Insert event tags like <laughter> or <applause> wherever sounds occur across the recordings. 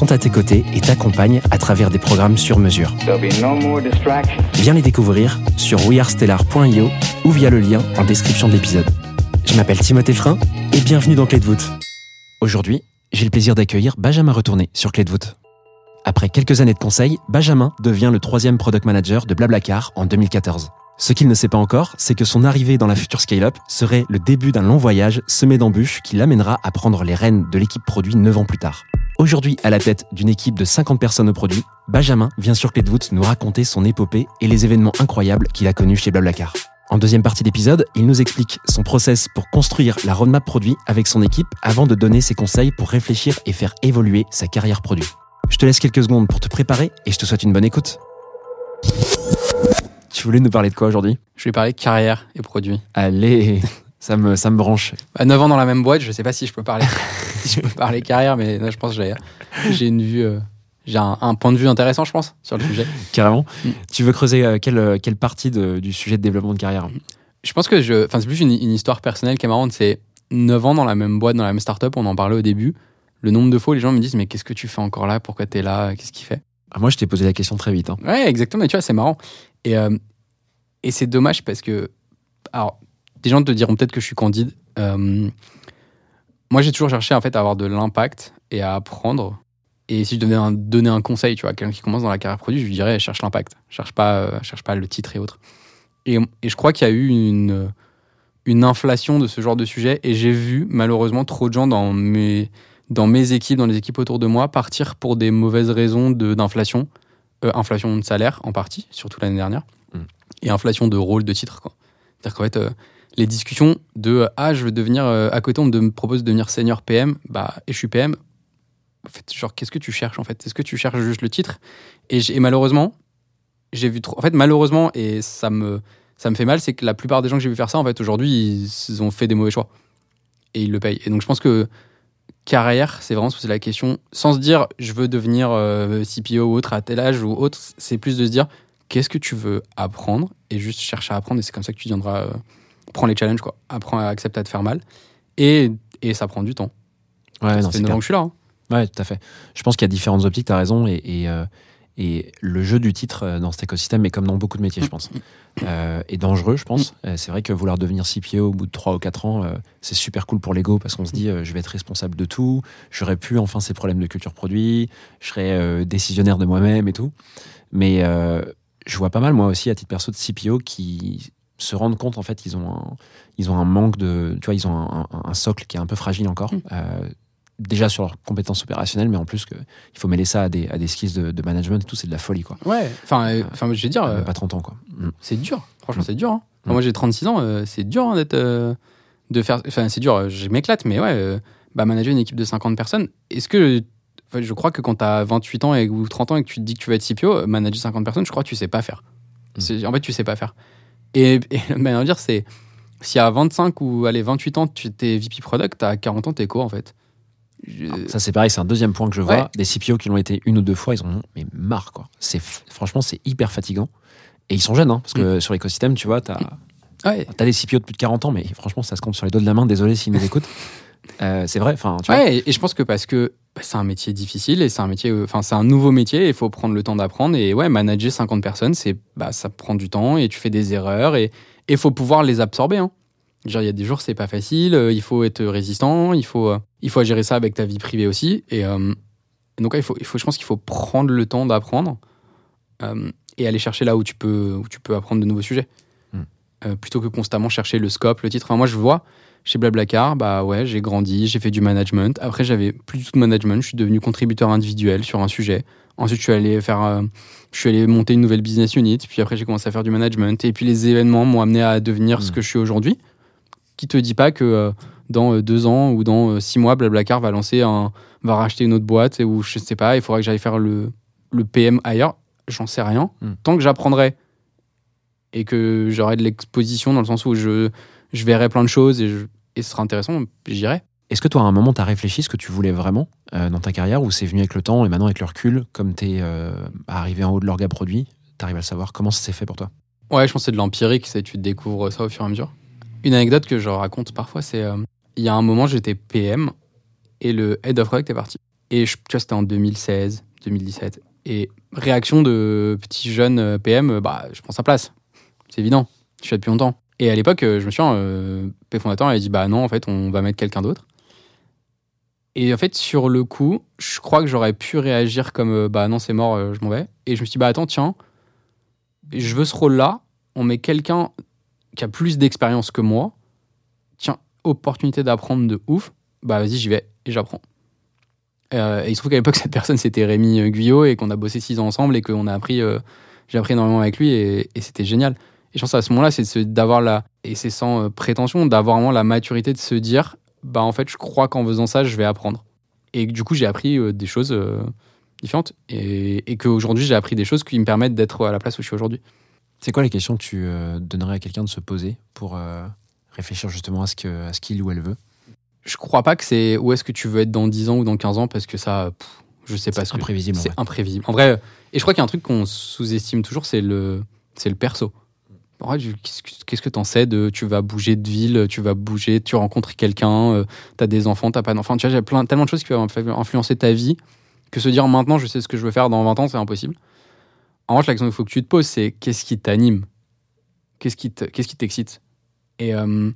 sont à tes côtés et t'accompagnent à travers des programmes sur mesure. No. Viens les découvrir sur wearestellar.io ou via le lien en description de l'épisode. Je m'appelle Timothée Frein et bienvenue dans Clé de voûte. Aujourd'hui, j'ai le plaisir d'accueillir Benjamin Retourné sur Clé de voûte. Après quelques années de conseil, Benjamin devient le troisième product manager de Blablacar en 2014. Ce qu'il ne sait pas encore, c'est que son arrivée dans la future scale-up serait le début d'un long voyage semé d'embûches qui l'amènera à prendre les rênes de l'équipe produit 9 ans plus tard. Aujourd'hui, à la tête d'une équipe de 50 personnes au produit, Benjamin vient sur Clé de voûte nous raconter son épopée et les événements incroyables qu'il a connus chez Blablacar. En deuxième partie d'épisode, il nous explique son process pour construire la roadmap produit avec son équipe avant de donner ses conseils pour réfléchir et faire évoluer sa carrière produit. Je te laisse quelques secondes pour te préparer et je te souhaite une bonne écoute. Tu voulais nous parler de quoi aujourd'hui? Je vais parler carrière et produit. Allez, ça me, ça me branche. À 9 ans dans la même boîte, je sais pas si je peux parler, <laughs> si je peux parler carrière, mais là, je pense que j'ai, une vue, euh, j'ai un, un point de vue intéressant, je pense, sur le sujet. Carrément. Mm. Tu veux creuser euh, quelle, euh, quelle partie de- du sujet de développement de carrière? Je pense que je, enfin, c'est plus une, une histoire personnelle qui est marrante. C'est 9 ans dans la même boîte, dans la même startup, on en parlait au début. Le nombre de fois, où les gens me disent, mais qu'est-ce que tu fais encore là? Pourquoi t'es là? Qu'est-ce qu'il fait? Ah, Moi, je t'ai posé la question très vite. hein. Ouais, exactement. Mais tu vois, c'est marrant. Et, euh, et c'est dommage parce que, alors, des gens te diront peut-être que je suis candide. Euh, moi, j'ai toujours cherché en fait à avoir de l'impact et à apprendre. Et si je devais un- donner un conseil, tu vois, à quelqu'un qui commence dans la carrière produit, je lui dirais cherche l'impact, cherche pas, euh, cherche pas le titre et autres. Et, et je crois qu'il y a eu une une inflation de ce genre de sujet. Et j'ai vu malheureusement trop de gens dans mes dans mes équipes, dans les équipes autour de moi, partir pour des mauvaises raisons de- d'inflation. Euh, inflation de salaire en partie, surtout l'année dernière, Mm. et inflation de rôle, de titre. C'est-à-dire qu'en fait, euh, les discussions de ah, je veux devenir, euh, à côté, on me propose de devenir senior PM, bah, et je suis PM. En fait, genre, qu'est-ce que tu cherches en fait? Est-ce que tu cherches juste le titre? Et, malheureusement, j'ai vu trop. En fait, malheureusement, et ça me, ça me fait mal, c'est que la plupart des gens que j'ai vu faire ça, en fait, aujourd'hui, ils, ont fait des mauvais choix. Et ils le payent. Et donc, je pense que carrière, c'est vraiment poser la question, sans se dire je veux devenir euh, CPO ou autre à tel âge ou autre, c'est plus de se dire qu'est-ce que tu veux apprendre? Et juste chercher à apprendre et c'est comme ça que tu viendras euh, prendre les challenges quoi, apprends à accepter à te faire mal et, et ça prend du temps. Ouais, ça fait c'est 9 clair. ans que je suis là. hein. Ouais, tout à fait. Je pense qu'il y a différentes optiques, tu as raison, et, et, euh, et le jeu du titre euh, dans cet écosystème est comme dans beaucoup de métiers, je pense. Euh, et dangereux, je pense. Euh, c'est vrai que vouloir devenir CPO au bout de 3 ou 4 ans, euh, c'est super cool pour l'ego parce qu'on se dit euh, je vais être responsable de tout, j'aurais pu enfin ces problèmes de culture produit, je serais euh, décisionnaire de moi-même et tout. Mais euh, je vois pas mal, moi aussi, à titre perso, de CPO qui se rendent compte, en fait, ils ont un, ils ont un manque de. Tu vois, ils ont un, un- un socle qui est un peu fragile encore. Mm. Euh, déjà sur leurs compétences opérationnelles, mais en plus que il faut mêler ça à des, à des skills de, de management et tout, c'est de la folie, quoi. Ouais, enfin, euh, enfin je vais dire, euh, pas 30 ans, quoi. Mm. c'est dur. Franchement, Mm. c'est dur. hein. Enfin. Moi, j'ai 36 ans, c'est dur hein, d'être. de faire. Enfin, c'est dur, je m'éclate, mais ouais, bah, manager une équipe de 50 personnes, est-ce que. je crois que quand tu as 28 ans et, ou 30 ans et que tu te dis que tu vas être CPO, manager 50 personnes, je crois que tu sais pas faire. En fait, tu sais pas faire. Et, et le dire, c'est. Si à 25 ou allez, 28 ans, tu es VP Product, à 40 ans, t'es quoi en fait Je- Ça, c'est pareil, c'est un deuxième point que je vois. Ouais. Des CPO qui l'ont été une ou deux fois, ils en ont mais marre, quoi. C'est, franchement, c'est hyper fatigant. Et ils sont jeunes, hein, parce que sur l'écosystème, tu vois, t'as, Ouais, t'as des CPO de plus de 40 ans, mais franchement, ça se compte sur les doigts de la main. Désolé s'ils nous <laughs> écoutent. Euh, c'est vrai, enfin, tu vois. Ouais, et- et je pense que parce que bah, c'est un métier difficile et c'est un métier, euh, enfin c'est un nouveau métier, il faut prendre le temps d'apprendre et ouais, manager 50 personnes, c'est bah ça prend du temps et tu fais des erreurs et il faut pouvoir les absorber. Hein. Genre il y a des jours c'est pas facile, euh, il faut être résistant, il faut euh, il faut gérer ça avec ta vie privée aussi et, donc ouais, il faut il faut je pense qu'il faut prendre le temps d'apprendre et aller chercher là où tu peux où tu peux apprendre de nouveaux sujets. Euh, plutôt que constamment chercher le scope, le titre. Enfin, moi, je vois chez Blablacar, bah ouais, j'ai grandi, j'ai fait du management. Après, j'avais plus du tout de management, je suis devenu contributeur individuel sur un sujet. Ensuite, je suis allé faire, euh, je suis allé monter une nouvelle business unit. Puis après, j'ai commencé à faire du management. Et puis les événements m'ont amené à devenir ce Mm. que je suis aujourd'hui. Qui te dit pas que euh, dans deux ans ou dans six mois, Blablacar va lancer un, va racheter une autre boîte ou je sais pas, il faudra que j'aille faire le, le PM ailleurs. J'en sais rien. Mm. Tant que j'apprendrai et que j'aurai de l'exposition dans le sens où je, je verrai plein de choses et, je- et ce sera intéressant, j'irai. Est-ce que toi, à un moment, tu as réfléchi ce que tu voulais vraiment euh, dans ta carrière ou c'est venu avec le temps et maintenant, avec le recul, comme tu es arrivé en haut de l'orga produit, tu arrives à le savoir? Comment ça s'est fait pour toi? Ouais, je pense que c'est de l'empirique, c'est tu découvres ça au fur et à mesure. Une anecdote que je raconte parfois, c'est euh, il y a un moment, j'étais PM et le head of product est parti. Et je, tu vois, c'était en 2016, 2017. Et réaction de petit jeune euh, PM, euh, bah, je prends sa place. C'est évident. Je suis là depuis longtemps. Et à l'époque, euh, je me souviens, euh, P fondateur a dit bah non, en fait, on va mettre quelqu'un d'autre. Et en fait, sur le coup, je crois que j'aurais pu réagir comme euh, bah non, c'est mort, euh, je m'en vais. Et je me suis dit bah attends, tiens, je veux ce rôle-là, on met quelqu'un qui a plus d'expérience que moi, tiens, opportunité d'apprendre de ouf, bah vas-y, j'y vais et j'apprends. Et il se trouve qu'à l'époque, <laughs> cette personne, c'était Rémi Guyot et qu'on a bossé six ans ensemble et qu'on a appris, j'ai appris énormément avec lui et c'était génial. Et je pense à ce moment-là, c'est d'avoir la, et c'est sans euh, prétention, d'avoir vraiment la maturité de se dire, bah en fait, je crois qu'en faisant ça, je vais apprendre. Et du coup, j'ai appris euh, des choses euh, différentes et, et qu'aujourd'hui, j'ai appris des choses qui me permettent d'être à la place où je suis aujourd'hui. C'est quoi les questions que tu donnerais à quelqu'un de se poser pour euh, réfléchir justement à ce qu'il ou elle veut? Je crois pas que c'est où est-ce que tu veux être dans 10 ans ou dans 15 ans parce que ça, pff, je sais pas C'est ce que imprévisible, C'est imprévisible. En vrai, et je crois qu'il y a un truc qu'on sous-estime toujours, c'est le, c'est le perso. Qu'est-ce que- t'en sais de tu vas bouger de ville, tu vas bouger, tu rencontres quelqu'un, euh, t'as des enfants, t'as pas d'enfants. Tu vois, a plein, tellement de choses qui inf- influencer ta vie que se dire maintenant je sais ce que je veux faire dans 20 ans, c'est impossible. En revanche, la question qu'il faut que tu te poses, c'est qu'est-ce qui t'anime? Qu'est-ce qui te- qu'est-ce qui t'excite? Et, euh,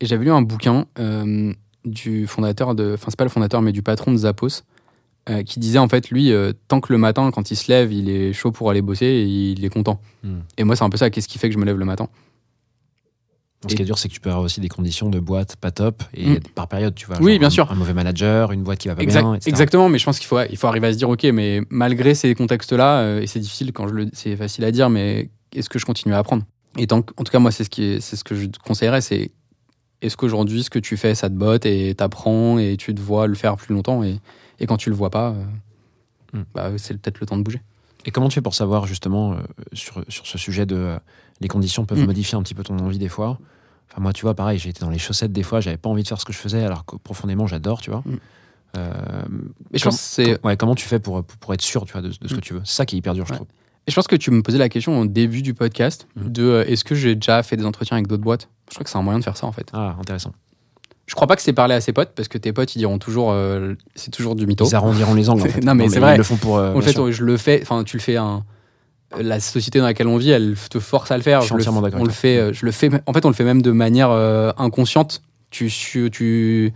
et j'avais lu un bouquin euh, du fondateur de, enfin c'est pas le fondateur, mais du patron de Zappos, euh, qui disait en fait lui, euh, tant que le matin quand il se lève, il est chaud pour aller bosser, et il est content. Hmm. Et moi c'est un peu ça. Qu'est-ce qui fait que je me lève le matin? Ce qui est dur, c'est que tu peux avoir aussi des conditions de boîte pas top et Mm. par période, tu vois. Oui, genre bien un- sûr. Un mauvais manager, une boîte qui va pas Exact- bien, etc. Exactement, mais je pense qu'il faut, il faut arriver à se dire ok, mais malgré ces contextes-là, euh, et c'est difficile quand je le, c'est facile à dire, mais est-ce que je continue à apprendre? Et tant en tout cas moi c'est ce qui, est- c'est ce que je te conseillerais, c'est est-ce qu'aujourd'hui ce que tu fais ça te botte et t'apprends et tu te vois le faire plus longtemps et, et quand tu le vois pas, euh, Mm. bah, c'est peut-être le temps de bouger. Et comment tu fais pour savoir justement euh, sur, sur ce sujet de euh, les conditions peuvent Mm. modifier un petit peu ton envie des fois? Enfin, moi, tu vois, pareil, j'ai été dans les chaussettes des fois, j'avais pas envie de faire ce que je faisais alors que profondément j'adore, tu vois. Mm. Euh, Mais je pense que c'est ouais, comment tu fais pour, pour, pour être sûr tu vois, de, de ce que Mm. tu veux? C'est ça qui est hyper dur, je trouve. Et je pense que tu me posais la question au début du podcast de euh, est-ce que j'ai déjà fait des entretiens avec d'autres boîtes? Je crois que c'est un moyen de faire ça en fait. Ah, intéressant. Je crois pas que c'est parler à ses potes parce que tes potes ils diront toujours euh, c'est toujours du mytho. Ils arrondiront les angles. En <laughs> fait. Non, mais c'est vrai. Ils le font pour. euh, En fait, sûr. je le fais. Enfin, tu le fais. Un, la société dans laquelle on vit, elle te force à le faire. Je suis entièrement d'accord On le avec fait. euh, Je le fais. En fait, on le fait même de manière euh, inconsciente. Tu, tu, tu,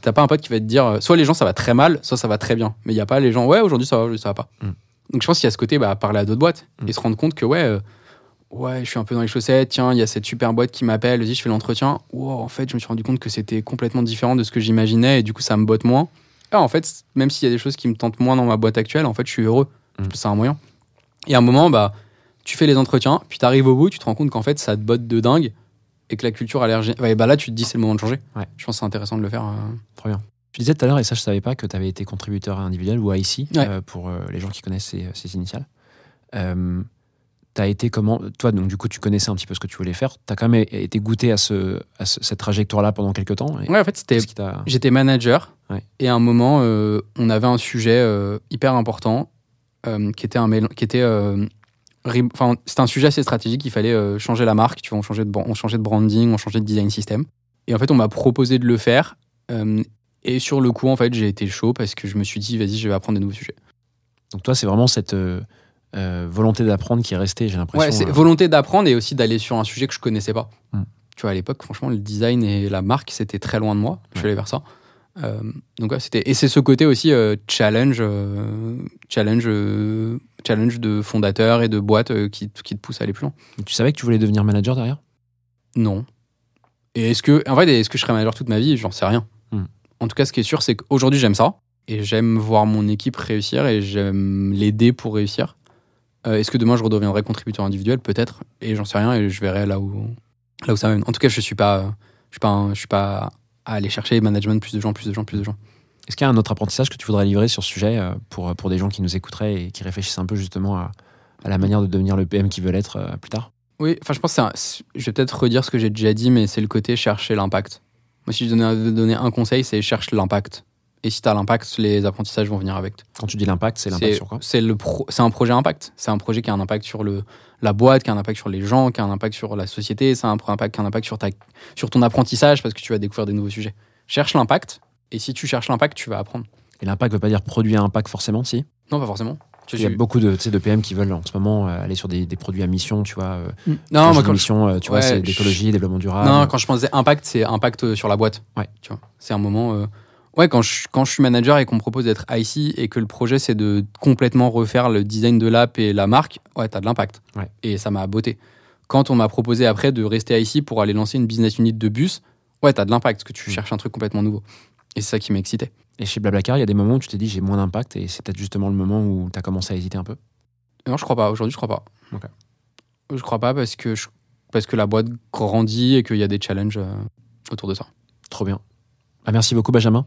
t'as pas un pote qui va te dire, soit les gens ça va très mal, soit ça va très bien. Mais il y a pas les gens. Ouais, aujourd'hui ça va, aujourd'hui ça va pas. Mm. Donc je pense qu'il y a ce côté, bah, parler à d'autres boîtes Mm. et se rendre compte que ouais. Euh, Ouais, je suis un peu dans les chaussettes. Tiens, il y a cette super boîte qui m'appelle. Vas-y, je fais l'entretien. Wow, en fait, je me suis rendu compte que c'était complètement différent de ce que j'imaginais et du coup, ça me botte moins. Ah, en fait, même s'il y a des choses qui me tentent moins dans ma boîte actuelle, en fait, je suis heureux. Mm. C'est un moyen. Et à un moment, bah, tu fais les entretiens, puis tu arrives au bout, tu te rends compte qu'en fait, ça te botte de dingue et que la culture a l'air. bah là, tu te dis, c'est le moment de changer. Ouais. Je pense que c'est intéressant de le faire. euh. Trop bien. Tu disais tout à l'heure, et ça je savais pas, que tu avais été contributeur individuel ou IC, Ouais. euh, pour euh, les gens qui connaissent ces, ces initiales. Tu as été comment Toi, donc du coup, tu connaissais un petit peu ce que tu voulais faire. Tu as quand même été goûté à, ce, à ce- cette trajectoire-là pendant quelques temps. et Ouais, en fait, c'était. J'étais manager Ouais. et à un moment, euh, on avait un sujet euh, hyper important euh, qui était un qui était enfin c'était un sujet assez stratégique. Il fallait changer la marque, tu vois, on changeait de on changeait de branding, on changeait de design system. Et en fait, on m'a proposé de le faire. et sur le coup, en fait, j'ai été chaud parce que je me suis dit, vas-y, je vais apprendre des nouveaux sujets. Donc toi, c'est vraiment cette euh, volonté d'apprendre qui est restée, j'ai l'impression. Ouais, c'est euh, volonté d'apprendre et aussi d'aller sur un sujet que je connaissais pas. Hmm. Tu vois, à l'époque, franchement, le design et la marque, c'était très loin de moi. Je suis allé vers ça. Euh, donc, ouais, c'était et c'est ce côté aussi euh, challenge, euh, challenge, challenges de fondateurs et de boîtes euh, qui, qui te poussent à aller plus loin. Et Tu savais que tu voulais devenir manager derrière? Non. Et est-ce que, en vrai, est-ce que je serai manager toute ma vie? J'en sais rien. Hmm. En tout cas, ce qui est sûr, c'est qu'aujourd'hui, j'aime ça. Et j'aime voir mon équipe réussir et j'aime l'aider pour réussir. Euh, est-ce que demain, je redeviendrai contributeur individuel? Peut-être. Et j'en sais rien et je verrai là où, là où ça mène. En tout cas, je suis pas, je suis pas, un- je suis pas à aller chercher management, plus de gens, plus de gens, plus de gens. Est-ce qu'il y a un autre apprentissage que tu voudrais livrer sur ce sujet euh, pour, pour des gens qui nous écouteraient et qui réfléchissent un peu justement à, à la manière de devenir le PM qu'ils veulent être euh, plus tard? Oui, enfin, je pense que un- je vais peut-être redire ce que j'ai déjà dit, mais c'est le côté chercher l'impact. Moi, si je devais donner, donner un conseil, c'est cherche l'impact. Et si tu as l'impact, les apprentissages vont venir avec. Quand tu dis l'impact, c'est l'impact sur quoi c'est pro- un projet impact. C'est un projet qui a un impact sur le, la boîte, qui a un impact sur les gens, qui a un impact sur la société, c'est un impact qui a un impact sur, ta, sur ton apprentissage parce que tu vas découvrir des nouveaux sujets. Cherche l'impact. Et si tu cherches l'impact, tu vas apprendre. Et l'impact veut pas dire produit à impact forcément, si? Non, pas forcément. Il y a beaucoup de, de PM qui veulent en ce moment euh, aller sur des, des produits à mission, tu vois. euh, Non, quand moi, je quand je- mission, euh, tu vois, c'est je- d'écologie, développement durable. Non, quand je pensais impact, c'est impact sur la boîte. Ouais. Tu vois, c'est un moment. euh, Ouais, quand je, quand je suis manager et qu'on me propose d'être IC et que le projet c'est de complètement refaire le design de l'app et la marque, ouais, t'as de l'impact. Ouais. Et ça m'a botté. Quand on m'a proposé après de rester IC pour aller lancer une business unit de bus, ouais, t'as de l'impact parce que tu Mm. cherches un truc complètement nouveau. Et c'est ça qui m'excitait. Et chez Blablacar, il y a des moments où tu t'es dit j'ai moins d'impact et c'est peut-être justement le moment où tu as commencé à hésiter un peu? Non, je crois pas. Aujourd'hui, je crois pas. Je crois pas parce que, je- parce que la boîte grandit et qu'il y a des challenges euh, autour de ça. Trop bien. Ah, merci beaucoup, Benjamin.